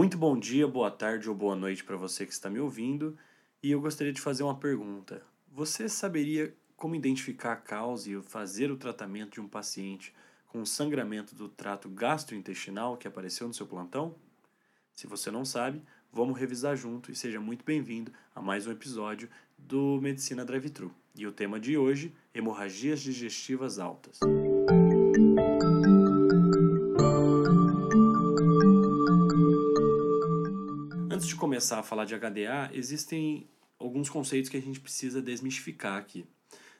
Muito bom dia, boa tarde ou boa noite para você que está me ouvindo. E eu gostaria de fazer uma pergunta. Você saberia como identificar a causa e fazer o tratamento de um paciente com sangramento do trato gastrointestinal que apareceu no seu plantão? Se você não sabe, vamos revisar junto e seja muito bem-vindo a mais um episódio do Medicina Drive-Thru. E o tema de hoje, hemorragias digestivas altas. Antes começar a falar de HDA, existem alguns conceitos que a gente precisa desmistificar aqui.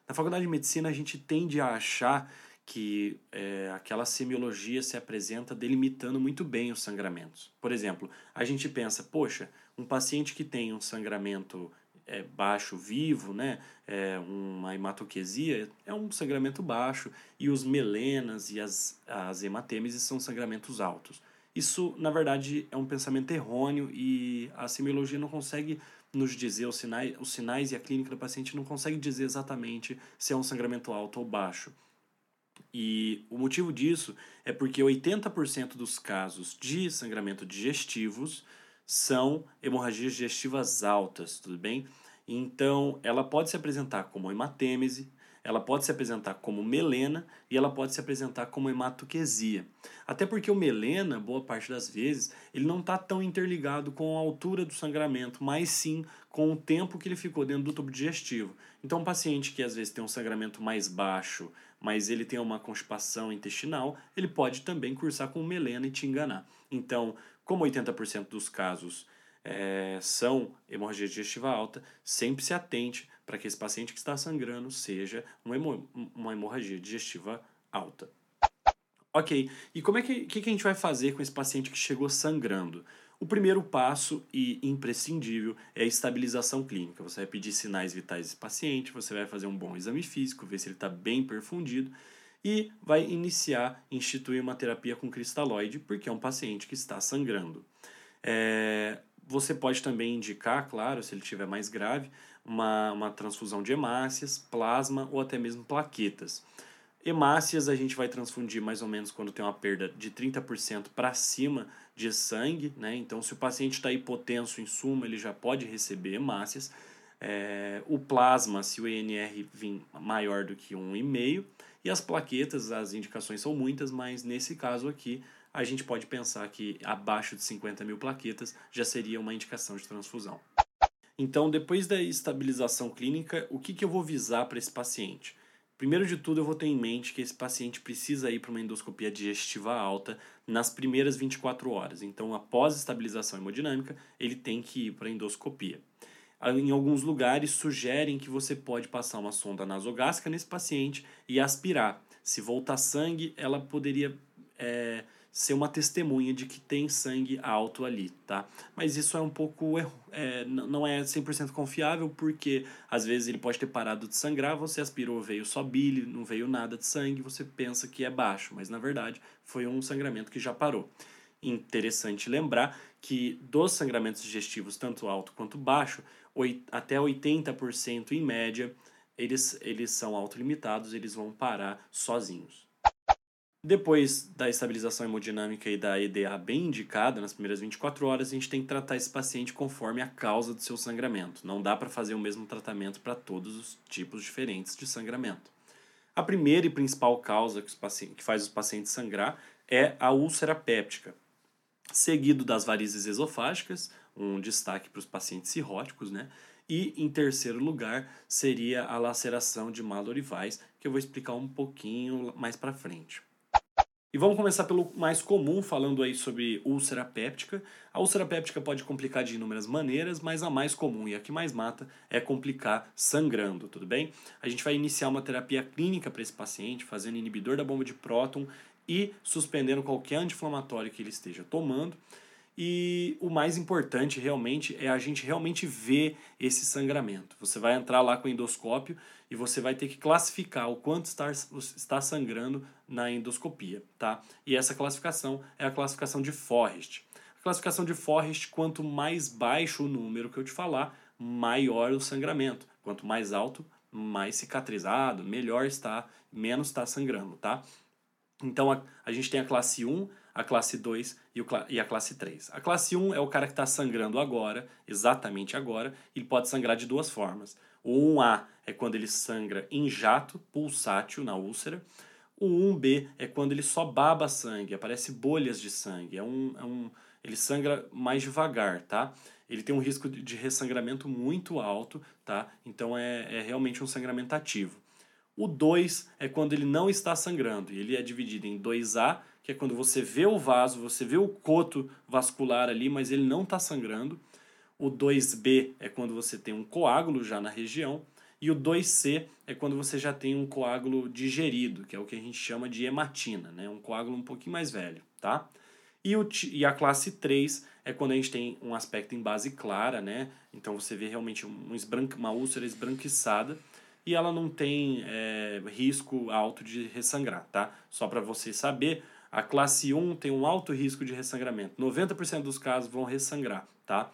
Na faculdade de medicina, a gente tende a achar que é, aquela semiologia se apresenta delimitando muito bem os sangramentos. Por exemplo, a gente pensa, poxa, um paciente que tem um sangramento é, baixo vivo, né, é, uma hematoquesia, é um sangramento baixo, e os melenas e as, as hematêmeses são sangramentos altos. Isso, na verdade, é um pensamento errôneo e a semiologia não consegue nos dizer os sinais, os sinais e a clínica do paciente não consegue dizer exatamente se é um sangramento alto ou baixo. E o motivo disso é porque 80% dos casos de sangramento digestivos são hemorragias digestivas altas, tudo bem? Então, ela pode se apresentar como hematêmese, ela pode se apresentar como melena e ela pode se apresentar como hematoquesia. Até porque o melena, boa parte das vezes, ele não está tão interligado com a altura do sangramento, mas sim com o tempo que ele ficou dentro do tubo digestivo. Então, um paciente que às vezes tem um sangramento mais baixo, mas ele tem uma constipação intestinal, ele pode também cursar com melena e te enganar. Então, como 80% dos casos é, são hemorragia digestiva alta, sempre se atente para que esse paciente que está sangrando seja uma, uma hemorragia digestiva alta. Ok, e como é que, que, que a gente vai fazer com esse paciente que chegou sangrando? O primeiro passo e imprescindível é a estabilização clínica. Você vai pedir sinais vitais desse paciente, você vai fazer um bom exame físico, ver se ele está bem perfundido e vai iniciar, instituir uma terapia com cristalóide, porque é um paciente que está sangrando. É, você pode também indicar, claro, se ele estiver mais grave, uma, uma transfusão de hemácias, plasma ou até mesmo plaquetas. Hemácias a gente vai transfundir mais ou menos quando tem uma perda de 30% para cima de sangue, né? Então, se o paciente está hipotenso, em suma, ele já pode receber hemácias. É, o plasma, se o INR vir maior do que 1,5. E as plaquetas, as indicações são muitas, mas nesse caso aqui, a gente pode pensar que abaixo de 50 mil plaquetas já seria uma indicação de transfusão. Então, depois da estabilização clínica, o que, que eu vou visar para esse paciente? Primeiro de tudo, eu vou ter em mente que esse paciente precisa ir para uma endoscopia digestiva alta nas primeiras 24 horas. Então, após estabilização hemodinâmica, ele tem que ir para a endoscopia. Em alguns lugares, sugerem que você pode passar uma sonda nasogástrica nesse paciente e aspirar. Se voltar sangue, ela poderia é, ser uma testemunha de que tem sangue alto ali, tá? Mas isso é um pouco, é, não é 100% confiável, porque às vezes ele pode ter parado de sangrar, você aspirou, veio só bile, não veio nada de sangue, você pensa que é baixo, mas na verdade foi um sangramento que já parou. Interessante lembrar que dos sangramentos digestivos, tanto alto quanto baixo, até 80% em média, eles, eles são autolimitados, eles vão parar sozinhos. Depois da estabilização hemodinâmica e da EDA bem indicada, nas primeiras 24 horas, a gente tem que tratar esse paciente conforme a causa do seu sangramento. Não dá para fazer o mesmo tratamento para todos os tipos diferentes de sangramento. A primeira e principal causa que, que faz os pacientes sangrar é a úlcera péptica, seguido das varizes esofágicas, um destaque para os pacientes cirróticos, né? E em terceiro lugar seria a laceração de malorivais, que eu vou explicar um pouquinho mais para frente. E vamos começar pelo mais comum, falando aí sobre úlcera péptica. A úlcera péptica pode complicar de inúmeras maneiras, mas a mais comum e a que mais mata é complicar sangrando, tudo bem? A gente vai iniciar uma terapia clínica para esse paciente, fazendo inibidor da bomba de próton e suspendendo qualquer anti-inflamatório que ele esteja tomando. E o mais importante realmente é a gente realmente ver esse sangramento. Você vai entrar lá com o endoscópio e você vai ter que classificar o quanto está, está sangrando na endoscopia, tá? E essa classificação é a classificação de Forrest. A classificação de Forrest, quanto mais baixo o número que eu te falar, maior o sangramento. Quanto mais alto, mais cicatrizado, melhor está, menos está sangrando, tá? Então a, a gente tem a classe 1, a classe 2 e, e a classe 3. A classe 1 é o cara que está sangrando agora, exatamente agora, ele pode sangrar de duas formas. O 1A é quando ele sangra em jato, pulsátil na úlcera. O 1B é quando ele só baba sangue, aparece bolhas de sangue. É um, é um, ele sangra mais devagar, tá? Ele tem um risco de ressangramento muito alto, tá? Então é, é realmente um sangramento ativo. O 2 é quando ele não está sangrando, e ele é dividido em 2A, que é quando você vê o vaso, você vê o coto vascular ali, mas ele não está sangrando. O 2B é quando você tem um coágulo já na região. E o 2C é quando você já tem um coágulo digerido, que é o que a gente chama de hematina, né? um coágulo um pouquinho mais velho. Tá? E, o, e a classe 3 é quando a gente tem um aspecto em base clara, né? então você vê realmente um uma úlcera esbranquiçada e ela não tem é, risco alto de ressangrar. Tá? Só para você saber, a classe 1 tem um alto risco de ressangramento. 90% dos casos vão ressangrar. Tá?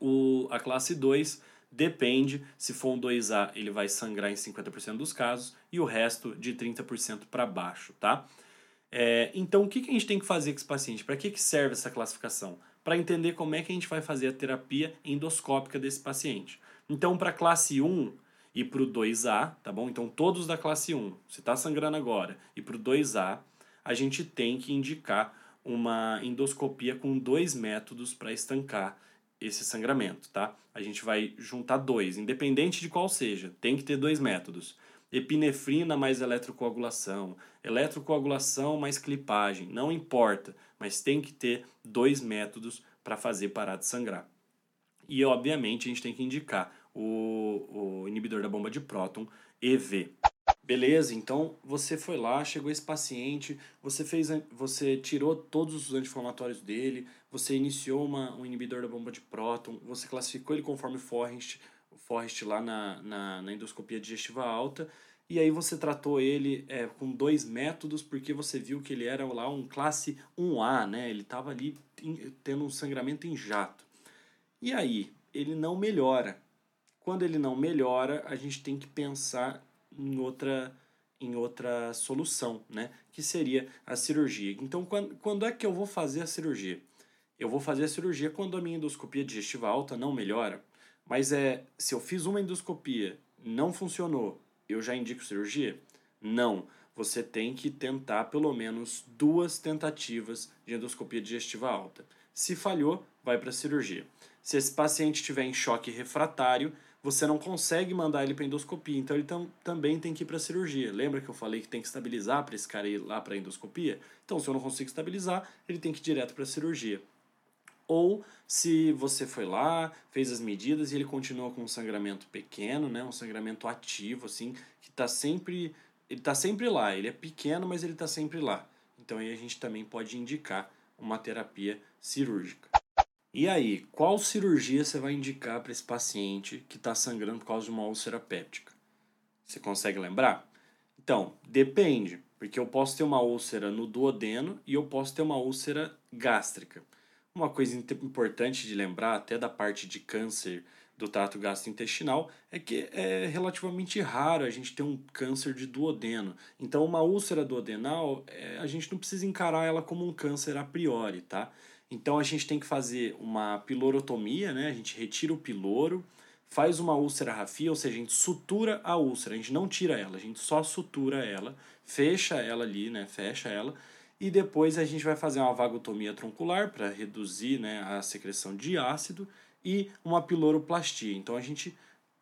O, a classe 2 depende, se for um 2A, ele vai sangrar em 50% dos casos e o resto de 30% para baixo, tá? É, então, o que, que a gente tem que fazer com esse paciente? Para que, que serve essa classificação? Para entender como é que a gente vai fazer a terapia endoscópica desse paciente. Então, para classe 1 e para o 2A, tá bom? Então, todos da classe 1, se está sangrando agora, e para o 2A, a gente tem que indicar uma endoscopia com dois métodos para estancar esse sangramento, tá? A gente vai juntar dois, independente de qual seja, tem que ter dois métodos. Epinefrina mais eletrocoagulação, eletrocoagulação mais clipagem, não importa, mas tem que ter dois métodos para fazer parar de sangrar. E obviamente a gente tem que indicar o, o inibidor da bomba de próton, EV. Beleza, então você foi lá, chegou esse paciente, você fez, você tirou todos os anti-inflamatórios dele, você iniciou uma, um inibidor da bomba de próton, você classificou ele conforme Forrest, Forrest lá na, na, na endoscopia digestiva alta, e aí você tratou ele é, com dois métodos, porque você viu que ele era lá um classe 1A, né? Ele estava ali tendo um sangramento em jato. E aí, ele não melhora. Quando ele não melhora, a gente tem que pensar em outra em outra solução, né? Que seria a cirurgia. Então, quando, quando é que eu vou fazer a cirurgia? Eu vou fazer a cirurgia quando a minha endoscopia digestiva alta não melhora. Mas é, se eu fiz uma endoscopia, não funcionou, eu já indico cirurgia? Não. Você tem que tentar pelo menos duas tentativas de endoscopia digestiva alta. Se falhou, vai para cirurgia. Se esse paciente estiver em choque refratário, você não consegue mandar ele para endoscopia, então ele tam, também tem que ir para cirurgia. Lembra que eu falei que tem que estabilizar para esse cara ir lá para endoscopia? Então, se eu não consigo estabilizar, ele tem que ir direto para cirurgia. Ou se você foi lá, fez as medidas e ele continua com um sangramento pequeno, né, um sangramento ativo assim, que está sempre ele está sempre lá, ele é pequeno, mas ele está sempre lá. Então aí a gente também pode indicar uma terapia cirúrgica. E aí, qual cirurgia você vai indicar para esse paciente que está sangrando por causa de uma úlcera péptica? Você consegue lembrar? Então, depende, porque eu posso ter uma úlcera no duodeno e eu posso ter uma úlcera gástrica. Uma coisa importante de lembrar, até da parte de câncer do trato gastrointestinal, é que é relativamente raro a gente ter um câncer de duodeno. Então, uma úlcera duodenal, é, a gente não precisa encarar ela como um câncer a priori, tá? Então a gente tem que fazer uma pilorotomia, né? A gente retira o piloro, faz uma úlcera rafia, ou seja, a gente sutura a úlcera, a gente não tira ela, a gente só sutura ela, fecha ela ali, né? Fecha ela e depois a gente vai fazer uma vagotomia troncular para reduzir, né, a secreção de ácido e uma piloroplastia. Então a gente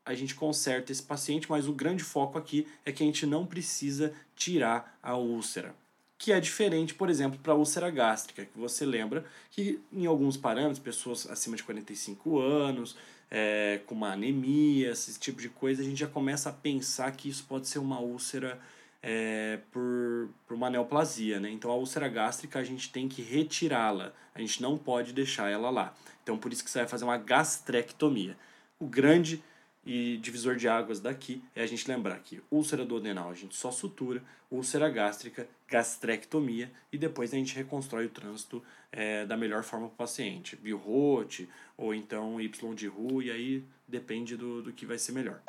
a gente conserta esse paciente, mas o grande foco aqui é que a gente não precisa tirar a úlcera que é diferente, por exemplo, para úlcera gástrica, que você lembra que em alguns parâmetros, pessoas acima de 45 anos, é, com uma anemia, esse tipo de coisa, a gente já começa a pensar que isso pode ser uma úlcera é, por, por uma neoplasia, né? Então a úlcera gástrica a gente tem que retirá-la, a gente não pode deixar ela lá. Então por isso que você vai fazer uma gastrectomia. O grande e divisor de águas daqui é a gente lembrar que úlcera duodenal a gente só sutura, úlcera gástrica, gastrectomia e depois a gente reconstrói o trânsito é, da melhor forma para o paciente, Bilrote ou então Y de Ru e aí depende do, do que vai ser melhor.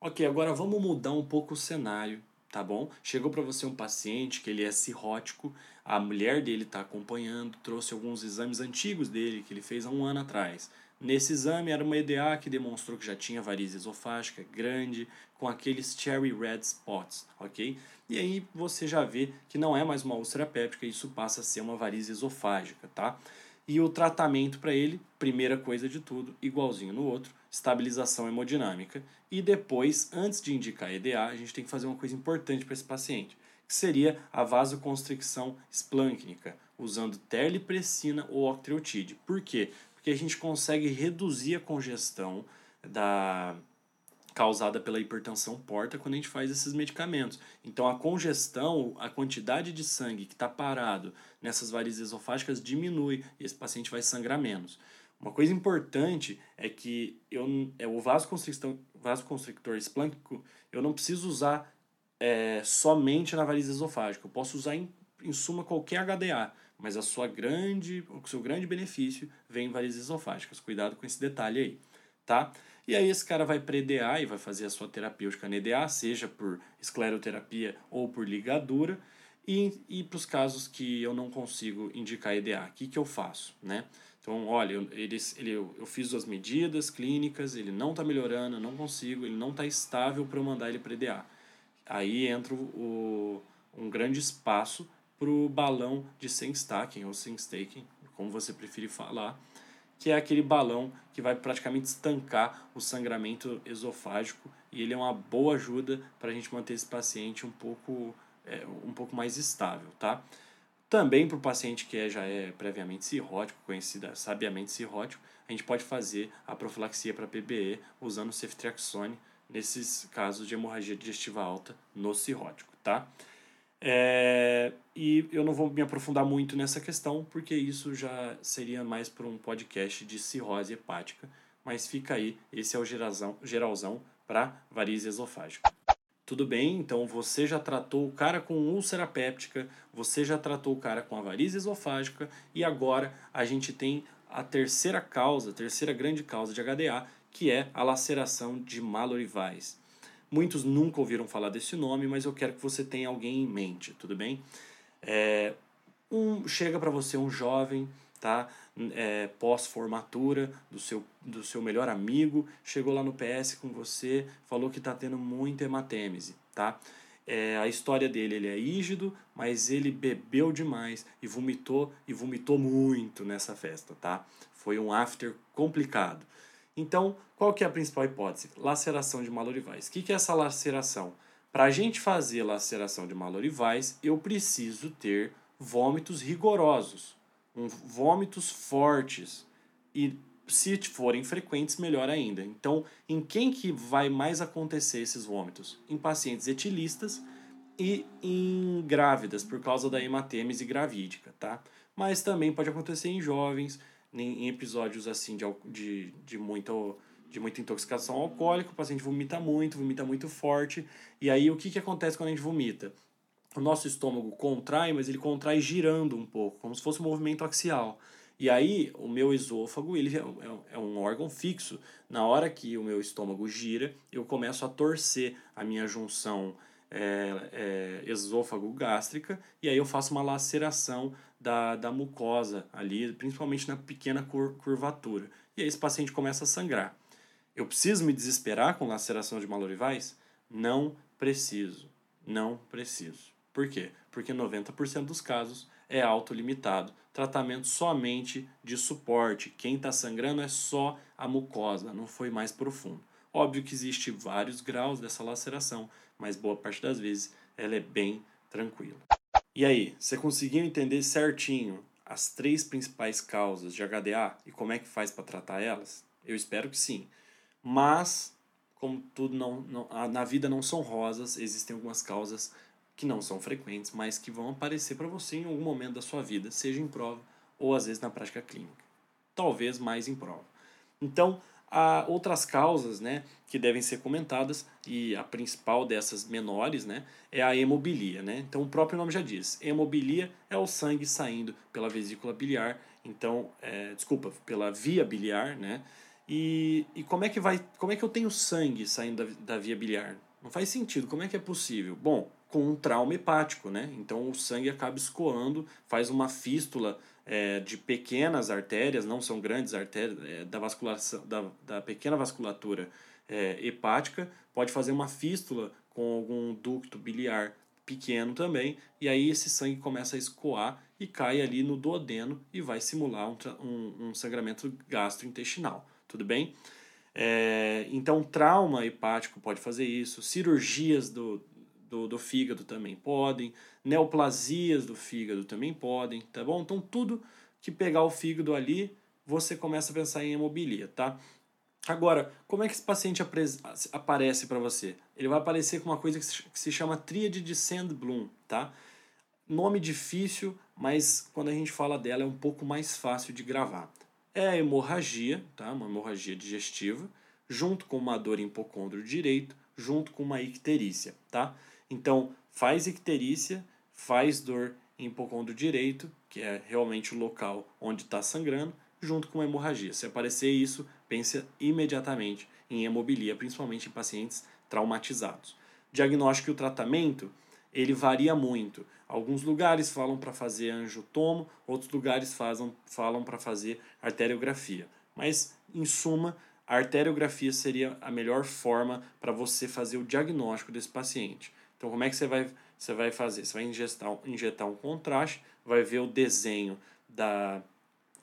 Ok, agora vamos mudar um pouco o cenário tá bom? Chegou para você um paciente que ele é cirrótico, a mulher dele está acompanhando, trouxe alguns exames antigos dele que ele fez há um ano atrás. Nesse exame era uma EDA que demonstrou que já tinha varize esofágica grande, com aqueles cherry red spots, ok? E aí você já vê que não é mais uma úlcera péptica, isso passa a ser uma varize esofágica, tá? E o tratamento para ele, primeira coisa de tudo, igualzinho no outro, estabilização hemodinâmica. E depois, antes de indicar EDA, a gente tem que fazer uma coisa importante para esse paciente, que seria a vasoconstricção esplâncnica, usando terlipressina ou octreotide. Por quê? Porque a gente consegue reduzir a congestão da causada pela hipertensão porta quando a gente faz esses medicamentos. Então a congestão, a quantidade de sangue que está parado nessas varizes esofágicas diminui e esse paciente vai sangrar menos. Uma coisa importante é que eu, é, o vasoconstrictor, vasoconstrictor esplânquico eu não preciso usar é, somente na varize esofágica, eu posso usar em, em suma qualquer HDA mas a sua grande, o seu grande benefício vem em varizes esofágicas. Cuidado com esse detalhe aí, tá? E aí esse cara vai EDA e vai fazer a sua terapêutica na EDA, seja por escleroterapia ou por ligadura. E, e para os casos que eu não consigo indicar EDA, o que, que eu faço, né? Então, olha, eu, ele, eu, eu fiz as medidas clínicas, ele não está melhorando, eu não consigo, ele não está estável para eu mandar ele para EDA. Aí entra o, um grande espaço para o balão de Sengstaken ou Sengstaken, como você preferir falar, que é aquele balão que vai praticamente estancar o sangramento esofágico e ele é uma boa ajuda para a gente manter esse paciente um pouco, é, um pouco mais estável, tá? Também para o paciente que é, já é previamente cirrótico, conhecida sabiamente cirrótico, a gente pode fazer a profilaxia para PBE usando ceftriaxone nesses casos de hemorragia digestiva alta no cirrótico, tá? É, e eu não vou me aprofundar muito nessa questão, porque isso já seria mais para um podcast de cirrose hepática, mas fica aí, esse é o geralzão, geralzão para varize esofágica. Tudo bem, então você já tratou o cara com úlcera péptica, você já tratou o cara com a varize esofágica e agora a gente tem a terceira causa, a terceira grande causa de HDA, que é a laceração de Mallory Weiss. Muitos nunca ouviram falar desse nome, mas eu quero que você tenha alguém em mente, tudo bem? É, um, chega para você um jovem, tá? É, pós-formatura do seu, do seu melhor amigo, chegou lá no PS com você, falou que está tendo muita hematêmese, tá? É, a história dele, ele é rígido, mas ele bebeu demais e vomitou, e vomitou muito nessa festa, tá? Foi um after complicado. Então, qual que é a principal hipótese? Laceração de malorivais. O que, que é essa laceração? Para a gente fazer laceração de malorivais, eu preciso ter vômitos rigorosos, um, vômitos fortes e se forem frequentes, melhor ainda. Então, em quem que vai mais acontecer esses vômitos? Em pacientes etilistas e em grávidas, por causa da hematêmese gravídica, tá? Mas também pode acontecer em jovens, em episódios assim de, de, de, muito, de muita intoxicação alcoólica, o paciente vomita muito, vomita muito forte. E aí o que, que acontece quando a gente vomita? O nosso estômago contrai, mas ele contrai girando um pouco, como se fosse um movimento axial. E aí, o meu esôfago ele é, é, é um órgão fixo. Na hora que o meu estômago gira, eu começo a torcer a minha junção é, é, esôfago-gástrica, e aí eu faço uma laceração da, da mucosa ali, principalmente na pequena cur, curvatura. E aí esse paciente começa a sangrar. Eu preciso me desesperar com laceração de malorivais? Não preciso. Não preciso. Por quê? Porque 90% dos casos é autolimitado. Tratamento somente de suporte. Quem está sangrando é só a mucosa, não foi mais profundo. Óbvio que existe vários graus dessa laceração, mas boa parte das vezes ela é bem tranquila. E aí, você conseguiu entender certinho as três principais causas de HDA e como é que faz para tratar elas? Eu espero que sim. Mas, como tudo não, não, na vida não são rosas, existem algumas causas que não são frequentes, mas que vão aparecer para você em algum momento da sua vida, seja em prova ou às vezes na prática clínica. Talvez mais em prova. Então, Há outras causas né, que devem ser comentadas, e a principal dessas menores né, é a hemobilia. Né? Então, o próprio nome já diz: hemobilia é o sangue saindo pela vesícula biliar, então, é, desculpa, pela via biliar. Né? E, e como, é que vai, como é que eu tenho sangue saindo da, da via biliar? Não faz sentido, como é que é possível? Bom, com um trauma hepático, né? Então o sangue acaba escoando, faz uma fístula é, de pequenas artérias, não são grandes artérias, é, da, vasculação, da, da pequena vasculatura é, hepática, pode fazer uma fístula com algum ducto biliar pequeno também, e aí esse sangue começa a escoar e cai ali no duodeno e vai simular um, um, um sangramento gastrointestinal, tudo bem? É, então, trauma hepático pode fazer isso, cirurgias do, do, do fígado também podem, neoplasias do fígado também podem, tá bom? Então, tudo que pegar o fígado ali, você começa a pensar em hemobilia, tá? Agora, como é que esse paciente aparece para você? Ele vai aparecer com uma coisa que se chama tríade de Sandblum, tá? Nome difícil, mas quando a gente fala dela é um pouco mais fácil de gravar. É a hemorragia, tá? Uma hemorragia digestiva, junto com uma dor hipocôndrio direito, junto com uma icterícia, tá? Então, faz icterícia, faz dor em hipocôndrio direito, que é realmente o local onde está sangrando, junto com hemorragia. Se aparecer isso, pense imediatamente em hemobilia, principalmente em pacientes traumatizados. Diagnóstico e o tratamento, ele varia muito. Alguns lugares falam para fazer angiotomo, outros lugares falam para fazer arteriografia. Mas, em suma, a arteriografia seria a melhor forma para você fazer o diagnóstico desse paciente. Então, como é que você vai, você vai fazer? Você vai injetar, injetar um contraste, vai ver o desenho da,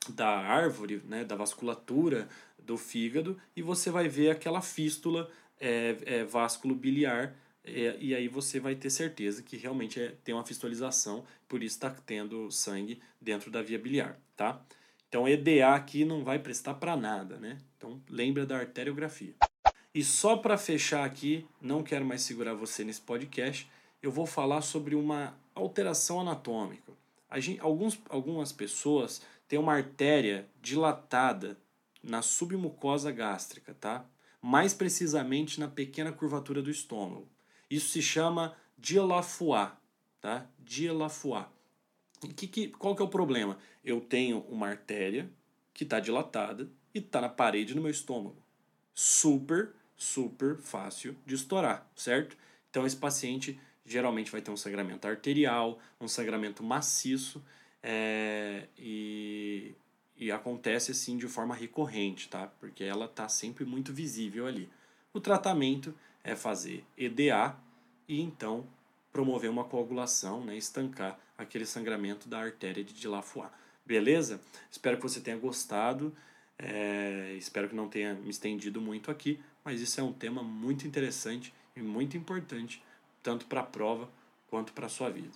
da árvore, né, da vasculatura do fígado, e você vai ver aquela fístula é, é, vasculo biliar, é, e aí você vai ter certeza que realmente é, tem uma fistolização, por isso está tendo sangue dentro da via biliar, tá? Então, EDA aqui não vai prestar para nada, né? Então, lembra da arteriografia. E só para fechar aqui, não quero mais segurar você nesse podcast, eu vou falar sobre uma alteração anatômica. Gente, alguns, algumas pessoas têm uma artéria dilatada na submucosa gástrica, tá? Mais precisamente na pequena curvatura do estômago. Isso se chama Dielafoy, tá? Dielafoy. E que, que, qual que é o problema? Eu tenho uma artéria que está dilatada e está na parede do meu estômago. Super super fácil de estourar, certo? Então esse paciente geralmente vai ter um sangramento arterial, um sangramento maciço é, e, e acontece assim de forma recorrente, tá? Porque ela está sempre muito visível ali. O tratamento é fazer EDA e então promover uma coagulação, né, estancar aquele sangramento da artéria de Dilafoy. Beleza? Espero que você tenha gostado. É, espero que não tenha me estendido muito aqui, mas isso é um tema muito interessante e muito importante, tanto para a prova quanto para a sua vida.